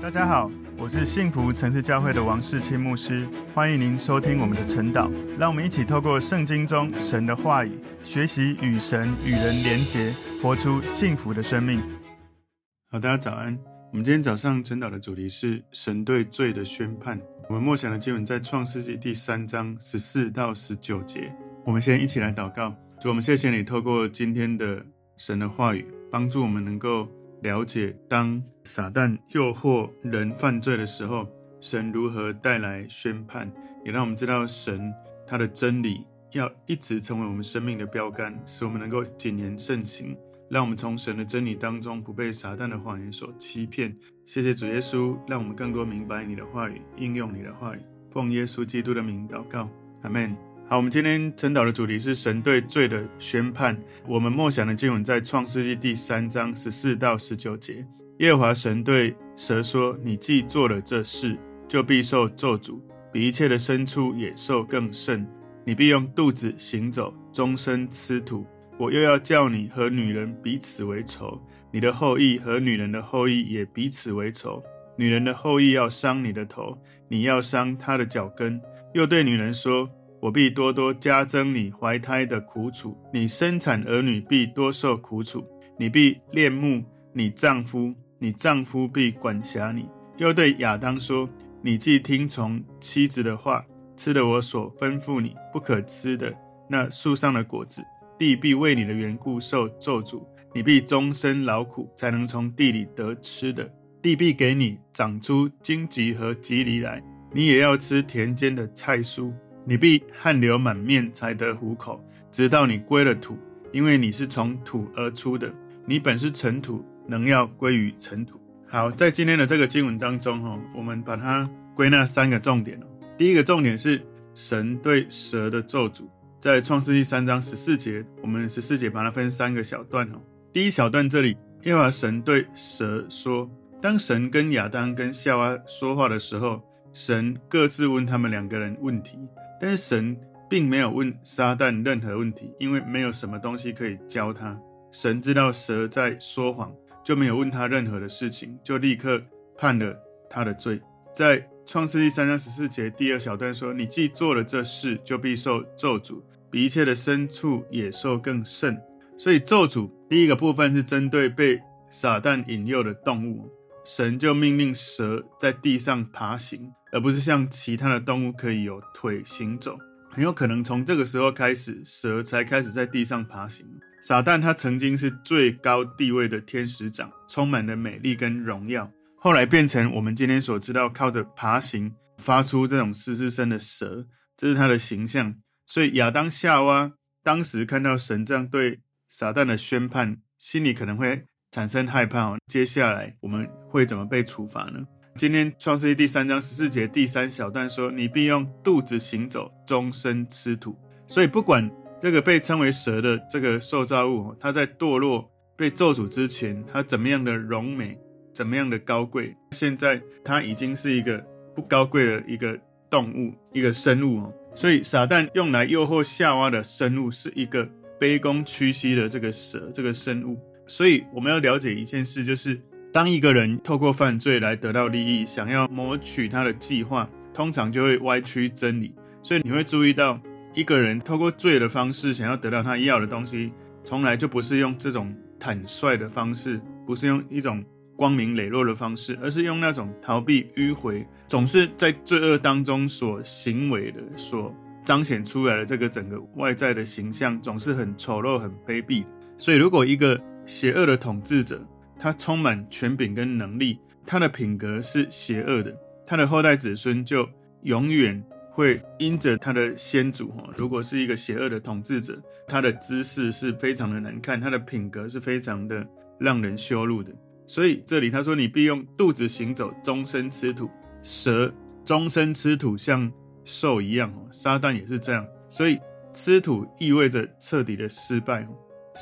大家好，我是幸福城市教会的王世清牧师，欢迎您收听我们的晨祷。让我们一起透过圣经中神的话语，学习与神与人连结，活出幸福的生命。好，大家早安。我们今天早上晨祷的主题是神对罪的宣判。我们默想的经文在创世纪第三章十四到十九节。我们先一起来祷告，主，我们谢谢你透过今天的神的话语，帮助我们能够。了解，当撒旦诱惑人犯罪的时候，神如何带来宣判，也让我们知道神他的真理要一直成为我们生命的标杆，使我们能够谨言慎行，让我们从神的真理当中不被撒旦的谎言所欺骗。谢谢主耶稣，让我们更多明白你的话语，应用你的话语，奉耶稣基督的名祷告，阿门。好，我们今天晨祷的主题是神对罪的宣判。我们默想的经文在创世纪第三章十四到十九节。耶和华神对蛇说：“你既做了这事，就必受咒诅，比一切的牲畜、野兽更甚。你必用肚子行走，终身吃土。我又要叫你和女人彼此为仇，你的后裔和女人的后裔也彼此为仇。女人的后裔要伤你的头，你要伤她的脚跟。”又对女人说。我必多多加增你怀胎的苦楚，你生产儿女必多受苦楚。你必恋慕你丈夫，你丈夫必管辖你。又对亚当说：你既听从妻子的话，吃了我所吩咐你不可吃的那树上的果子，地必为你的缘故受咒诅。你必终身劳苦，才能从地里得吃的。地必给你长出荆棘和蒺藜来，你也要吃田间的菜蔬。你必汗流满面才得糊口，直到你归了土，因为你是从土而出的。你本是尘土，能要归于尘土。好，在今天的这个经文当中，哈，我们把它归纳三个重点。第一个重点是神对蛇的咒诅，在创世记三章十四节，我们十四节把它分三个小段。第一小段这里，耶和华神对蛇说，当神跟亚当跟夏娃说话的时候，神各自问他们两个人问题。但是神并没有问撒旦任何问题，因为没有什么东西可以教他。神知道蛇在说谎，就没有问他任何的事情，就立刻判了他的罪。在创世记三章十四节第二小段说：“你既做了这事，就必受咒诅，比一切的牲畜、野兽更甚。”所以咒诅第一个部分是针对被撒旦引诱的动物，神就命令蛇在地上爬行。而不是像其他的动物可以有腿行走，很有可能从这个时候开始，蛇才开始在地上爬行。撒旦他曾经是最高地位的天使长，充满了美丽跟荣耀，后来变成我们今天所知道靠着爬行发出这种嘶嘶声的蛇，这是他的形象。所以亚当夏娃当时看到神这样对撒旦的宣判，心里可能会产生害怕。接下来我们会怎么被处罚呢？今天创世记第三章十四节第三小段说：“你必用肚子行走，终身吃土。”所以，不管这个被称为蛇的这个受造物，它在堕落被咒诅之前，它怎么样的荣美，怎么样的高贵，现在它已经是一个不高贵的一个动物，一个生物哦。所以，撒旦用来诱惑夏娃的生物是一个卑躬屈膝的这个蛇，这个生物。所以，我们要了解一件事，就是。当一个人透过犯罪来得到利益，想要谋取他的计划，通常就会歪曲真理。所以你会注意到，一个人透过罪的方式想要得到他要的东西，从来就不是用这种坦率的方式，不是用一种光明磊落的方式，而是用那种逃避迂回，总是在罪恶当中所行为的、所彰显出来的这个整个外在的形象，总是很丑陋、很卑鄙。所以，如果一个邪恶的统治者，他充满权柄跟能力，他的品格是邪恶的，他的后代子孙就永远会因着他的先祖哈，如果是一个邪恶的统治者，他的姿势是非常的难看，他的品格是非常的让人羞辱的。所以这里他说：“你必用肚子行走，终身吃土。”蛇终身吃土，像兽一样哦。撒旦也是这样，所以吃土意味着彻底的失败。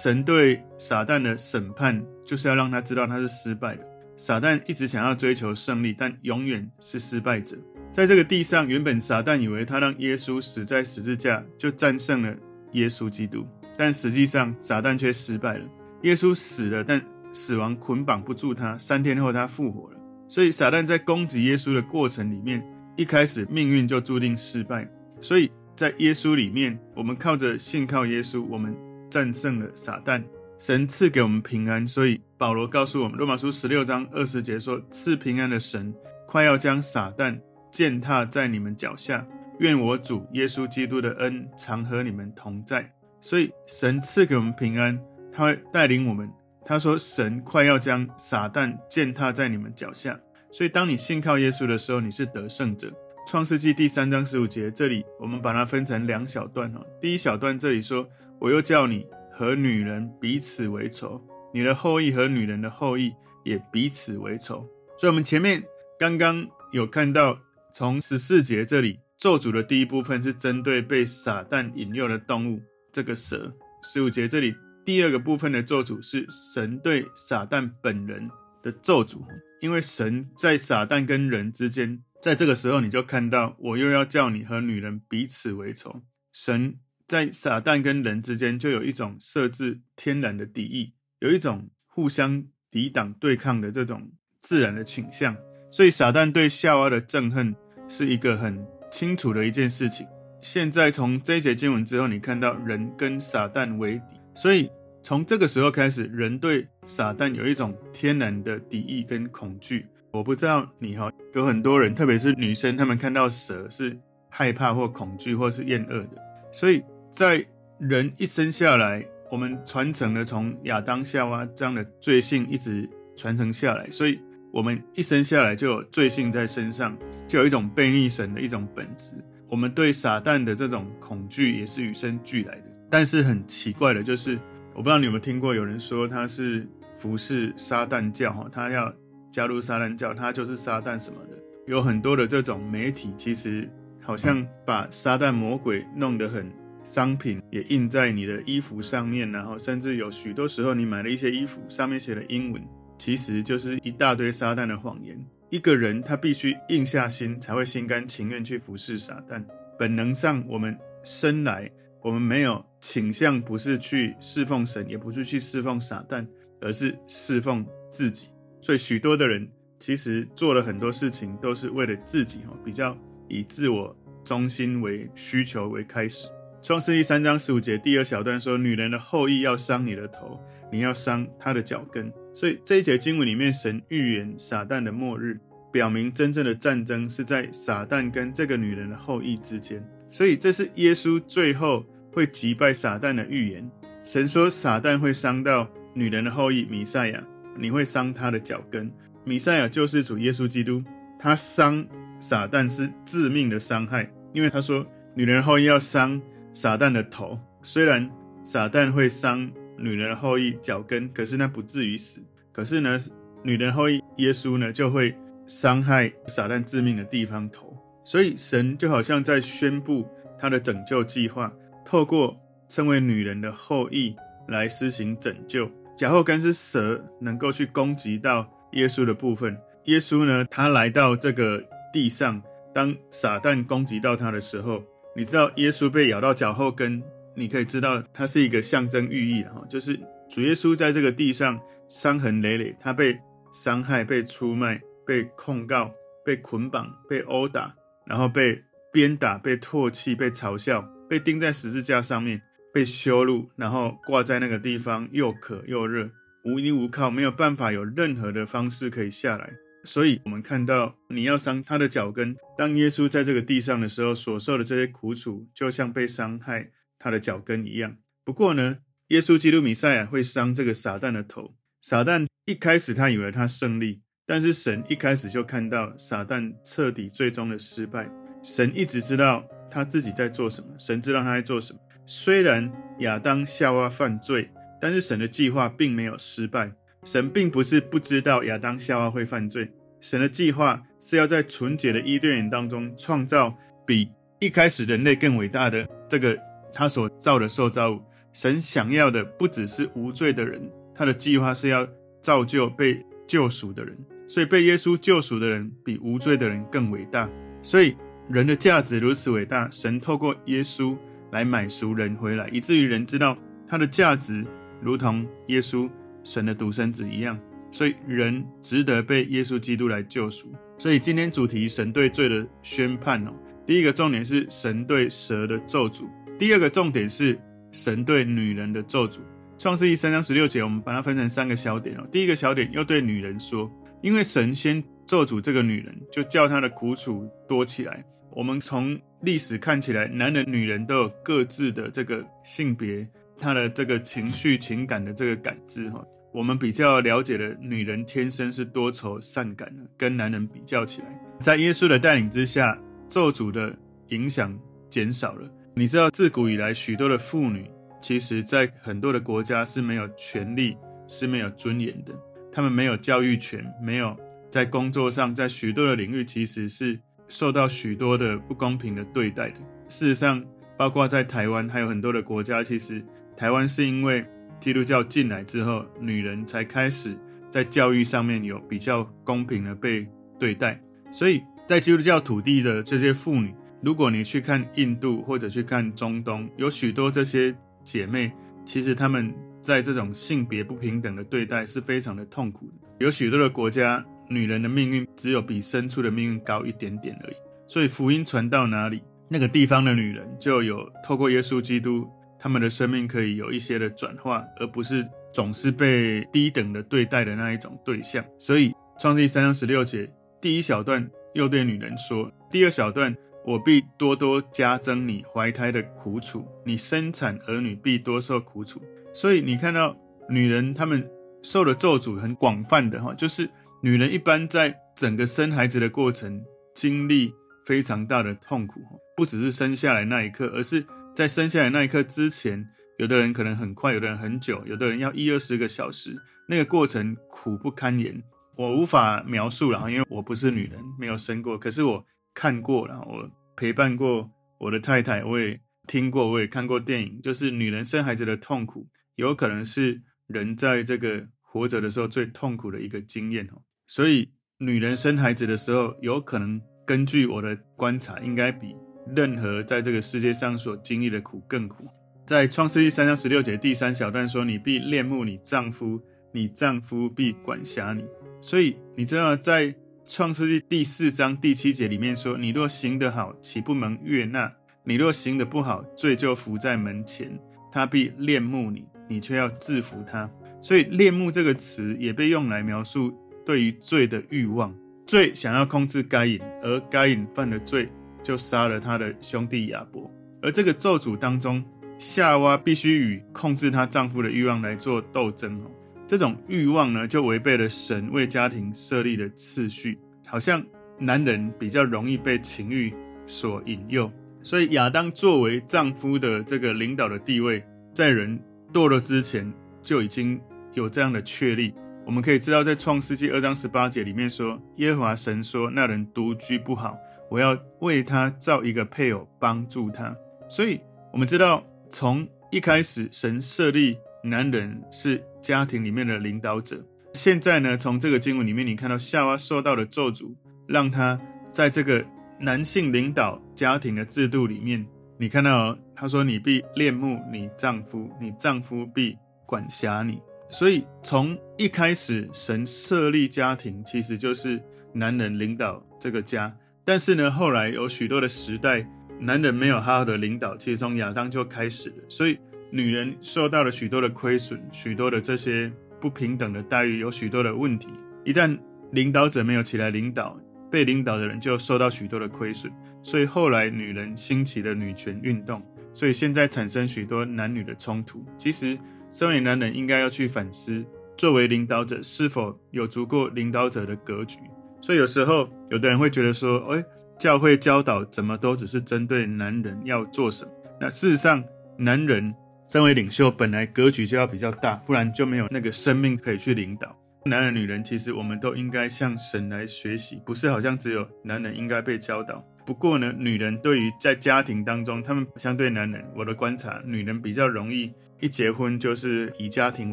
神对撒旦的审判，就是要让他知道他是失败的。撒旦一直想要追求胜利，但永远是失败者。在这个地上，原本撒旦以为他让耶稣死在十字架，就战胜了耶稣基督，但实际上撒旦却失败了。耶稣死了，但死亡捆绑不住他。三天后，他复活了。所以撒旦在攻击耶稣的过程里面，一开始命运就注定失败。所以在耶稣里面，我们靠着信靠耶稣，我们战胜了撒旦。神赐给我们平安，所以保罗告诉我们，罗马书十六章二十节说：“赐平安的神，快要将撒旦践踏在你们脚下。愿我主耶稣基督的恩常和你们同在。”所以神赐给我们平安，他会带领我们。他说：“神快要将撒旦践踏在你们脚下。”所以当你信靠耶稣的时候，你是得胜者。创世纪第三章十五节，这里我们把它分成两小段哈。第一小段这里说：“我又叫你。”和女人彼此为仇，你的后裔和女人的后裔也彼此为仇。所以，我们前面刚刚有看到，从十四节这里咒诅的第一部分是针对被撒旦引诱的动物，这个蛇。十五节这里第二个部分的咒诅是神对撒旦本人的咒诅，因为神在撒旦跟人之间，在这个时候你就看到，我又要叫你和女人彼此为仇，神。在撒旦跟人之间，就有一种设置天然的敌意，有一种互相抵挡对抗的这种自然的倾向。所以，撒旦对夏娃的憎恨是一个很清楚的一件事情。现在从这一节经文之后，你看到人跟撒旦为敌，所以从这个时候开始，人对撒旦有一种天然的敌意跟恐惧。我不知道你哈，有很多人，特别是女生，她们看到蛇是害怕或恐惧或是厌恶的，所以。在人一生下来，我们传承了从亚当夏娃这样的罪性一直传承下来，所以我们一生下来就有罪性在身上，就有一种悖逆神的一种本质。我们对撒旦的这种恐惧也是与生俱来的。但是很奇怪的就是，我不知道你有没有听过有人说他是服侍撒旦教，哈，他要加入撒旦教，他就是撒旦什么的。有很多的这种媒体，其实好像把撒旦魔鬼弄得很。商品也印在你的衣服上面，然后甚至有许多时候，你买了一些衣服，上面写的英文，其实就是一大堆撒旦的谎言。一个人他必须硬下心，才会心甘情愿去服侍撒旦。本能上，我们生来我们没有倾向，不是去侍奉神，也不是去侍奉撒旦，而是侍奉自己。所以许多的人其实做了很多事情，都是为了自己哦，比较以自我中心为需求为开始。创世记三章十五节第二小段说：“女人的后裔要伤你的头，你要伤她的脚跟。”所以这一节经文里面，神预言撒旦的末日，表明真正的战争是在撒旦跟这个女人的后裔之间。所以这是耶稣最后会击败撒旦的预言。神说撒旦会伤到女人的后裔弥赛亚，你会伤他的脚跟。弥赛亚救世主耶稣基督，他伤撒旦是致命的伤害，因为他说女人的后裔要伤。撒旦的头，虽然撒旦会伤女人的后裔脚跟，可是那不至于死。可是呢，女人后裔耶稣呢，就会伤害撒旦致命的地方头。所以神就好像在宣布他的拯救计划，透过称为女人的后裔来施行拯救。脚后跟是蛇能够去攻击到耶稣的部分。耶稣呢，他来到这个地上，当撒旦攻击到他的时候。你知道耶稣被咬到脚后跟，你可以知道它是一个象征寓意哈，就是主耶稣在这个地上伤痕累累，他被伤害、被出卖、被控告、被捆绑、被殴打，然后被鞭打、被唾弃、被嘲笑、被钉在十字架上面、被羞辱，然后挂在那个地方，又渴又热，无依无靠，没有办法有任何的方式可以下来。所以，我们看到你要伤他的脚跟。当耶稣在这个地上的时候，所受的这些苦楚，就像被伤害他的脚跟一样。不过呢，耶稣基督弥赛亚会伤这个撒旦的头。撒旦一开始他以为他胜利，但是神一开始就看到撒旦彻底最终的失败。神一直知道他自己在做什么，神知道他在做什么。虽然亚当夏娃犯罪，但是神的计划并没有失败。神并不是不知道亚当夏娃会犯罪，神的计划是要在纯洁的伊甸园当中创造比一开始人类更伟大的这个他所造的受造物。神想要的不只是无罪的人，他的计划是要造就被救赎的人。所以被耶稣救赎的人比无罪的人更伟大。所以人的价值如此伟大，神透过耶稣来买赎人回来，以至于人知道他的价值如同耶稣。神的独生子一样，所以人值得被耶稣基督来救赎。所以今天主题神对罪的宣判哦，第一个重点是神对蛇的咒诅，第二个重点是神对女人的咒诅。创世记三章十六节，我们把它分成三个小点哦。第一个小点又对女人说，因为神先咒诅这个女人，就叫她的苦楚多起来。我们从历史看起来，男人、女人都有各自的这个性别，他的这个情绪、情感的这个感知哈。我们比较了解的，女人天生是多愁善感的，跟男人比较起来，在耶稣的带领之下，咒诅的影响减少了。你知道，自古以来，许多的妇女。其实，在很多的国家是没有权利，是没有尊严的。她们没有教育权，没有在工作上，在许多的领域，其实是受到许多的不公平的对待的。事实上，包括在台湾，还有很多的国家，其实台湾是因为基督教进来之后，女人才开始在教育上面有比较公平的被对待。所以在基督教土地的这些妇女，如果你去看印度或者去看中东，有许多这些。姐妹，其实她们在这种性别不平等的对待是非常的痛苦的。有许多的国家，女人的命运只有比牲畜的命运高一点点而已。所以福音传到哪里，那个地方的女人就有透过耶稣基督，他们的生命可以有一些的转化，而不是总是被低等的对待的那一种对象。所以创世三章十六节第一小段又对女人说，第二小段。我必多多加增你怀胎的苦楚，你生产儿女必多受苦楚。所以你看到女人她们受的咒诅很广泛的哈，就是女人一般在整个生孩子的过程经历非常大的痛苦，不只是生下来那一刻，而是在生下来那一刻之前，有的人可能很快，有的人很久，有的人要一二十个小时，那个过程苦不堪言，我无法描述了，因为我不是女人，没有生过，可是我。看过了，我陪伴过我的太太，我也听过，我也看过电影，就是女人生孩子的痛苦，有可能是人在这个活着的时候最痛苦的一个经验哦。所以，女人生孩子的时候，有可能根据我的观察，应该比任何在这个世界上所经历的苦更苦。在创世纪三章十六节第三小段说：“你必恋慕你丈夫，你丈夫必管辖你。”所以你知道在。创世纪第四章第七节里面说：“你若行得好，岂不蒙悦纳？你若行得不好，罪就伏在门前，他必恋慕你，你却要制服他。”所以“恋慕”这个词也被用来描述对于罪的欲望。罪想要控制该隐，而该隐犯了罪，就杀了他的兄弟亚伯。而这个咒诅当中，夏娃必须与控制她丈夫的欲望来做斗争哦。这种欲望呢，就违背了神为家庭设立的次序，好像男人比较容易被情欲所引诱，所以亚当作为丈夫的这个领导的地位，在人堕落之前就已经有这样的确立。我们可以知道，在创世纪二章十八节里面说，耶和华神说：“那人独居不好，我要为他造一个配偶帮助他。”所以，我们知道从一开始神设立。男人是家庭里面的领导者。现在呢，从这个经文里面，你看到夏娃受到的咒诅，让他在这个男性领导家庭的制度里面，你看到他说：“你必恋慕你丈夫，你丈夫必管辖你。”所以从一开始，神设立家庭，其实就是男人领导这个家。但是呢，后来有许多的时代，男人没有好好的领导，其实从亚当就开始了。所以。女人受到了许多的亏损，许多的这些不平等的待遇，有许多的问题。一旦领导者没有起来领导，被领导的人就受到许多的亏损。所以后来女人兴起了女权运动，所以现在产生许多男女的冲突。其实，身为男人应该要去反思，作为领导者是否有足够领导者的格局。所以有时候有的人会觉得说，哎，教会教导怎么都只是针对男人要做什么？那事实上，男人。身为领袖，本来格局就要比较大，不然就没有那个生命可以去领导。男人、女人，其实我们都应该向神来学习，不是好像只有男人应该被教导。不过呢，女人对于在家庭当中，他们相对男人，我的观察，女人比较容易一结婚就是以家庭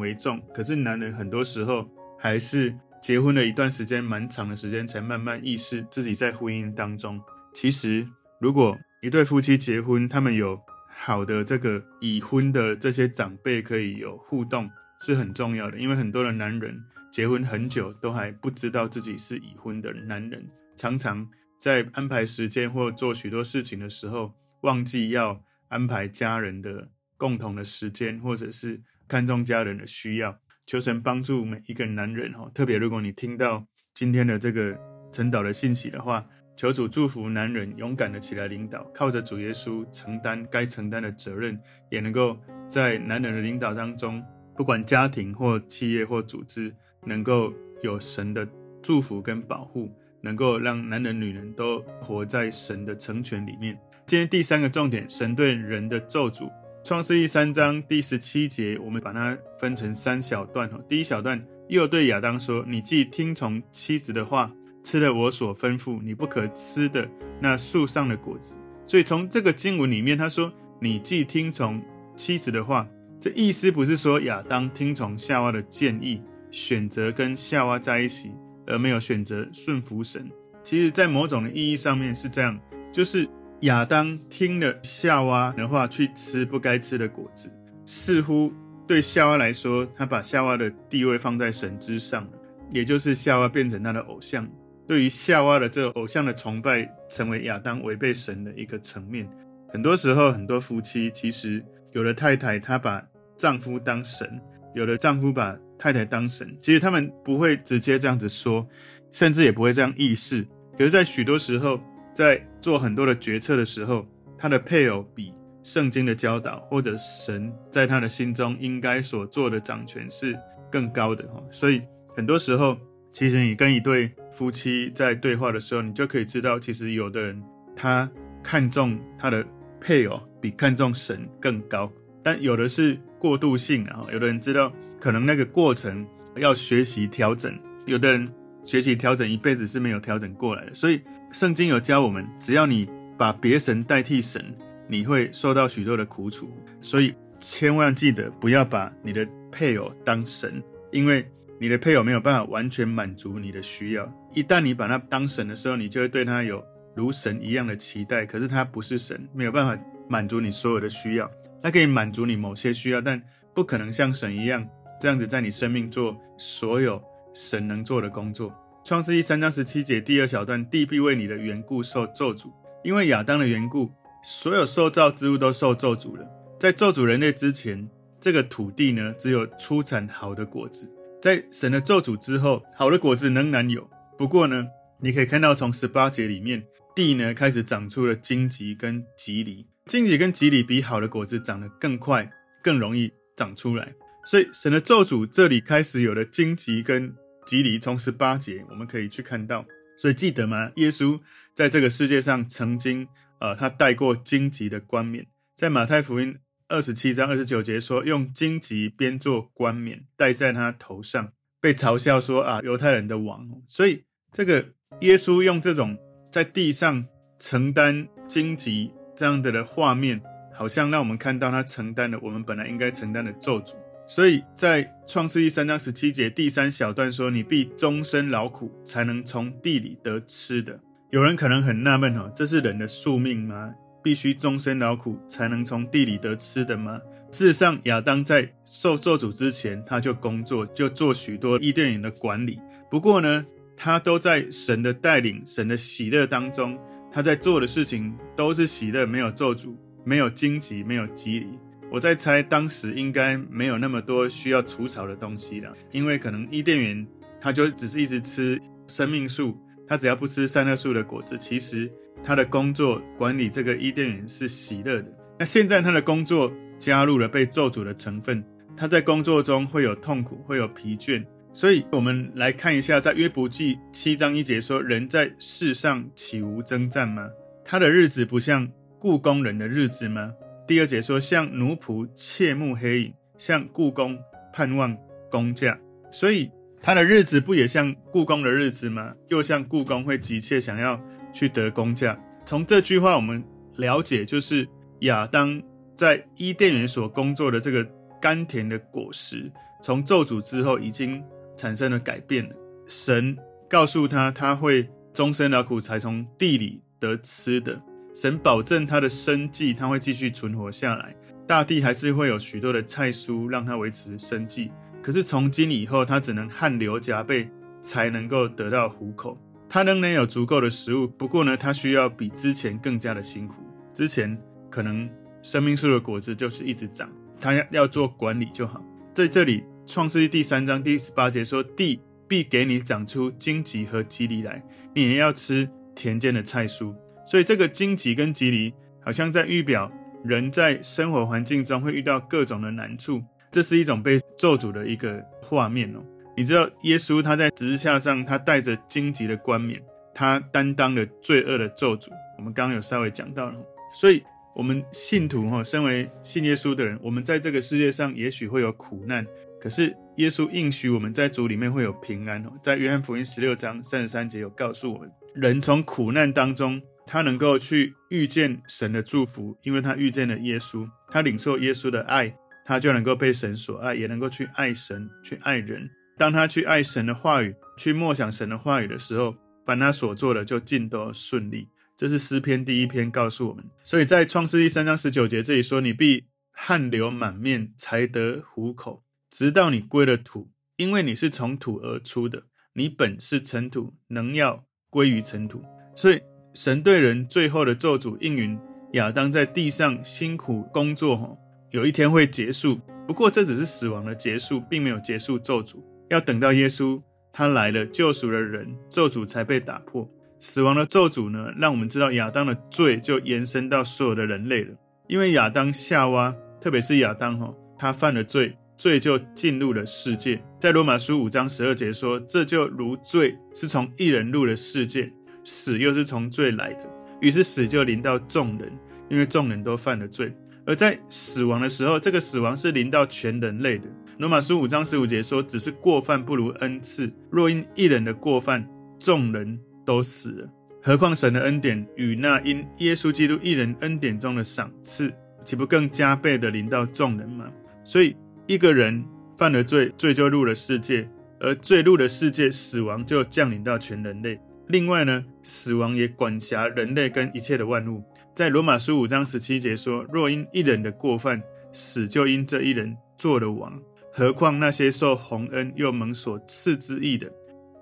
为重，可是男人很多时候还是结婚了一段时间，蛮长的时间才慢慢意识自己在婚姻当中。其实，如果一对夫妻结婚，他们有好的，这个已婚的这些长辈可以有互动是很重要的，因为很多的男人结婚很久都还不知道自己是已婚的男人，常常在安排时间或做许多事情的时候，忘记要安排家人的共同的时间，或者是看重家人的需要。求神帮助每一个男人哈，特别如果你听到今天的这个晨祷的信息的话，求主祝福男人勇敢的起来领导，靠着主耶稣承担该承担的责任，也能够在男人的领导当中，不管家庭或企业或组织，能够有神的祝福跟保护，能够让男人女人都活在神的成全里面。今天第三个重点，神对人的咒诅。创世记三章第十七节，我们把它分成三小段。第一小段又对亚当说：“你既听从妻子的话，吃了我所吩咐你不可吃的那树上的果子。”所以从这个经文里面，他说：“你既听从妻子的话。”这意思不是说亚当听从夏娃的建议，选择跟夏娃在一起，而没有选择顺服神。其实，在某种的意义上面是这样，就是。亚当听了夏娃的话，去吃不该吃的果子，似乎对夏娃来说，他把夏娃的地位放在神之上，也就是夏娃变成他的偶像。对于夏娃的这个偶像的崇拜，成为亚当违背神的一个层面。很多时候，很多夫妻其实有的太太她把丈夫当神，有的丈夫把太太当神，其实他们不会直接这样子说，甚至也不会这样意识。可是，在许多时候，在做很多的决策的时候，他的配偶比圣经的教导或者神在他的心中应该所做的掌权是更高的哈。所以很多时候，其实你跟一对夫妻在对话的时候，你就可以知道，其实有的人他看重他的配偶比看重神更高，但有的是过渡性的哈。有的人知道可能那个过程要学习调整，有的人学习调整一辈子是没有调整过来的，所以。圣经有教我们，只要你把别神代替神，你会受到许多的苦楚。所以千万记得不要把你的配偶当神，因为你的配偶没有办法完全满足你的需要。一旦你把他当神的时候，你就会对他有如神一样的期待。可是他不是神，没有办法满足你所有的需要。他可以满足你某些需要，但不可能像神一样这样子在你生命做所有神能做的工作。创世记三章十七节第二小段，地必为你的缘故受咒诅，因为亚当的缘故，所有受造之物都受咒诅了。在咒诅人类之前，这个土地呢，只有出产好的果子。在神的咒诅之后，好的果子仍然有。不过呢，你可以看到从十八节里面，地呢开始长出了荆棘跟棘藜，荆棘跟棘藜比好的果子长得更快，更容易长出来。所以神的咒诅这里开始有了荆棘跟。吉利从十八节我们可以去看到，所以记得吗？耶稣在这个世界上曾经，呃，他戴过荆棘的冠冕，在马太福音二十七章二十九节说，用荆棘编做冠冕戴在他头上，被嘲笑说啊，犹太人的王。所以这个耶稣用这种在地上承担荆棘这样的的画面，好像让我们看到他承担了我们本来应该承担的咒诅。所以在创世记三章十七节第三小段说：“你必终身劳苦，才能从地里得吃的。”有人可能很纳闷哦，这是人的宿命吗？必须终身劳苦才能从地里得吃的吗？事实上，亚当在受咒诅之前，他就工作，就做许多伊甸园的管理。不过呢，他都在神的带领、神的喜乐当中，他在做的事情都是喜乐，没有咒诅，没有荆棘，没有蒺藜。我在猜，当时应该没有那么多需要除草的东西了，因为可能伊甸园他就只是一直吃生命树，他只要不吃善恶树的果子，其实他的工作管理这个伊甸园是喜乐的。那现在他的工作加入了被咒诅的成分，他在工作中会有痛苦，会有疲倦。所以我们来看一下，在约伯记七章一节说：“人在世上岂无征战吗？他的日子不像雇工人的日子吗？”第二节说，像奴仆切慕黑影，像雇工盼望工价，所以他的日子不也像雇工的日子吗？又像雇工会急切想要去得工价。从这句话我们了解，就是亚当在伊甸园所工作的这个甘甜的果实，从咒诅之后已经产生了改变了。神告诉他，他会终身劳苦才从地里得吃的。神保证他的生计，他会继续存活下来。大地还是会有许多的菜蔬让他维持生计。可是从今以后，他只能汗流浃背才能够得到糊口。他仍然有足够的食物，不过呢，他需要比之前更加的辛苦。之前可能生命树的果子就是一直长，他要要做管理就好。在这里，创世记第三章第十八节说：“地必给你长出荆棘和蒺藜来，你也要吃田间的菜蔬。”所以这个荆棘跟蒺藜，好像在预表人在生活环境中会遇到各种的难处。这是一种被咒诅的一个画面哦。你知道耶稣他在十字架上，他带着荆棘的冠冕，他担当了罪恶的咒诅。我们刚刚有稍微讲到了，所以我们信徒哈，身为信耶稣的人，我们在这个世界上也许会有苦难，可是耶稣应许我们在主里面会有平安哦。在约翰福音十六章三十三节有告诉我们，人从苦难当中，他能够去遇见神的祝福，因为他遇见了耶稣，他领受耶稣的爱。他就能够被神所爱，也能够去爱神，去爱人。当他去爱神的话语，去默想神的话语的时候，凡他所做的就尽都顺利。这是诗篇第一篇告诉我们。所以在创世记三章十九节这里说：“你必汗流满面才得糊口，直到你归了土，因为你是从土而出的，你本是尘土，能要归于尘土。”所以神对人最后的咒诅应允亚当在地上辛苦工作，有一天会结束，不过这只是死亡的结束，并没有结束咒诅。要等到耶稣他来了，救赎了人，咒诅才被打破。死亡的咒诅呢，让我们知道亚当的罪就延伸到所有的人类了。因为亚当夏娃，特别是亚当哈，他犯了罪，罪就进入了世界。在罗马书五章十二节说：“这就如罪是从一人入了世界，死又是从罪来的，于是死就临到众人，因为众人都犯了罪。”而在死亡的时候，这个死亡是临到全人类的。罗马书五章十五节说：“只是过犯不如恩赐，若因一人的过犯，众人都死了，何况神的恩典与那因耶稣基督一人恩典中的赏赐，岂不更加倍的临到众人吗？”所以，一个人犯了罪，罪就入了世界；而罪入了世界，死亡就降临到全人类。另外呢，死亡也管辖人类跟一切的万物。在罗马书五章十七节说：“若因一人的过犯，死就因这一人做了王，何况那些受洪恩又蒙所赐之义的，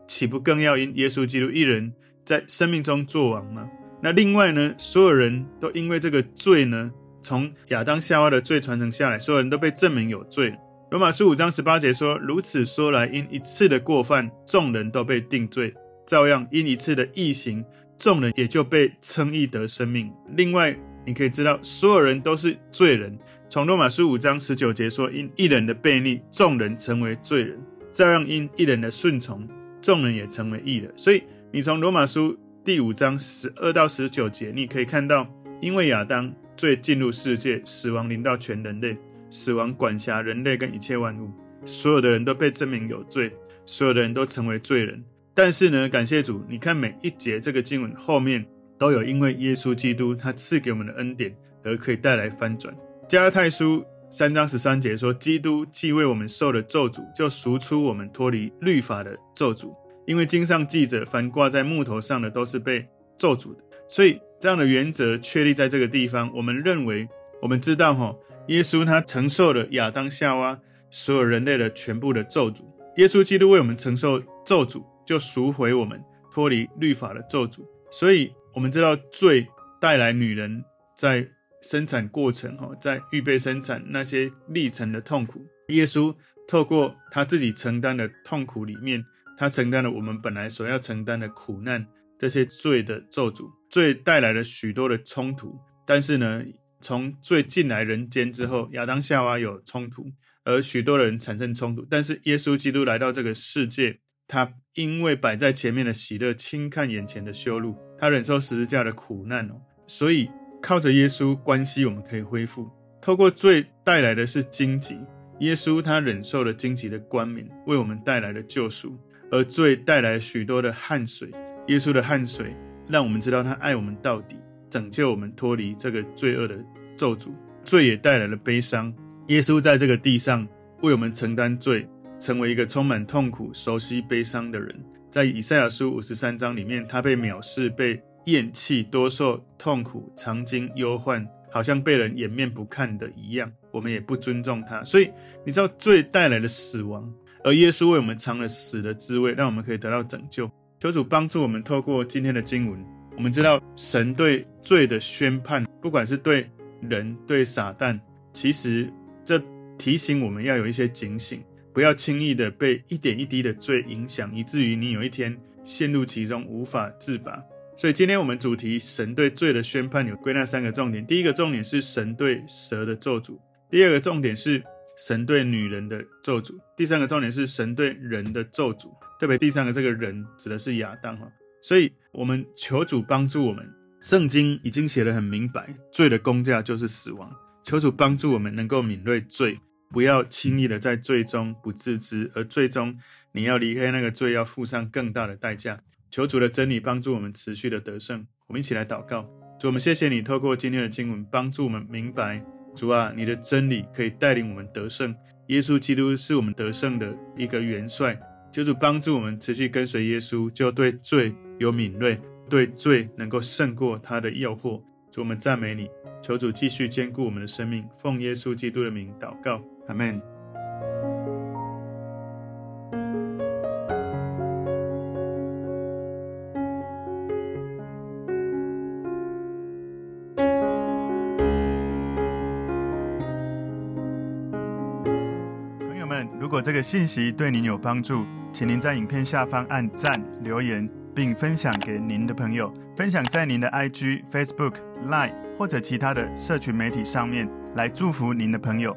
岂不更要因耶稣基督一人在生命中做王吗？”那另外呢，所有人都因为这个罪呢，从亚当夏娃的罪传承下来，所有人都被证明有罪。罗马书五章十八节说：“如此说来，因一次的过犯，众人都被定罪；照样因一次的异行。”众人也就被称义得生命。另外，你可以知道，所有人都是罪人。从罗马书五章十九节说，因一人的悖逆，众人成为罪人；照样因一人的顺从，众人也成为义人。所以，你从罗马书第五章十二到十九节，你可以看到，因为亚当罪进入世界，死亡临到全人类，死亡管辖人类跟一切万物，所有的人都被证明有罪，所有的人都成为罪人。但是呢，感谢主，你看每一节这个经文后面都有因为耶稣基督他赐给我们的恩典而可以带来翻转。加拉太书三章十三节说：“基督既为我们受了咒诅，就赎出我们脱离律法的咒诅。因为经上记着，凡挂在木头上的都是被咒诅的。”所以这样的原则确立在这个地方。我们认为，我们知道哈，耶稣他承受了亚当夏娃所有人类的全部的咒诅。耶稣基督为我们承受咒诅。就赎回我们脱离律法的咒诅，所以我们知道罪带来女人在生产过程哈，在预备生产那些历程的痛苦。耶稣透过他自己承担的痛苦里面，他承担了我们本来所要承担的苦难，这些罪的咒诅，罪带来了许多的冲突。但是呢，从罪进来人间之后，亚当夏娃有冲突，而许多人产生冲突。但是耶稣基督来到这个世界。他因为摆在前面的喜乐，轻看眼前的羞辱，他忍受十字架的苦难哦，所以靠着耶稣，关系我们可以恢复。透过罪带来的是荆棘，耶稣他忍受了荆棘的冠冕，为我们带来了救赎；而罪带来许多的汗水，耶稣的汗水让我们知道他爱我们到底，拯救我们脱离这个罪恶的咒诅。罪也带来了悲伤，耶稣在这个地上为我们承担罪。成为一个充满痛苦、熟悉悲伤的人，在以赛亚书五十三章里面，他被藐视、被厌弃、多受痛苦、常经忧患，好像被人掩面不看的一样。我们也不尊重他。所以你知道罪带来的死亡，而耶稣为我们尝了死的滋味，让我们可以得到拯救。求主帮助我们，透过今天的经文，我们知道神对罪的宣判，不管是对人对撒旦，其实这提醒我们要有一些警醒，不要轻易的被一点一滴的罪影响，以至于你有一天陷入其中无法自拔。所以今天我们主题神对罪的宣判有归纳三个重点：第一个重点是神对蛇的咒诅；第二个重点是神对女人的咒诅；第三个重点是神对人的咒诅。特别第三个这个人指的是亚当哈，所以我们求主帮助我们。圣经已经写得很明白，罪的工价就是死亡。求主帮助我们能够敏锐罪，不要轻易的在罪中不自知，而最终你要离开那个罪，要付上更大的代价。求主的真理帮助我们持续的得胜。我们一起来祷告，主，我们谢谢你透过今天的经文帮助我们明白，主啊，你的真理可以带领我们得胜。耶稣基督是我们得胜的一个元帅。求主帮助我们持续跟随耶稣，就对罪有敏锐，对罪能够胜过他的诱惑。主，我们赞美你，求主继续坚固我们的生命，奉耶稣基督的名祷告，阿门。朋友们，如果这个信息对您有帮助，请您在影片下方按赞、留言，并分享给您的朋友，分享在您的 IG、Facebook、Line 或者其他的社群媒体上面，来祝福您的朋友。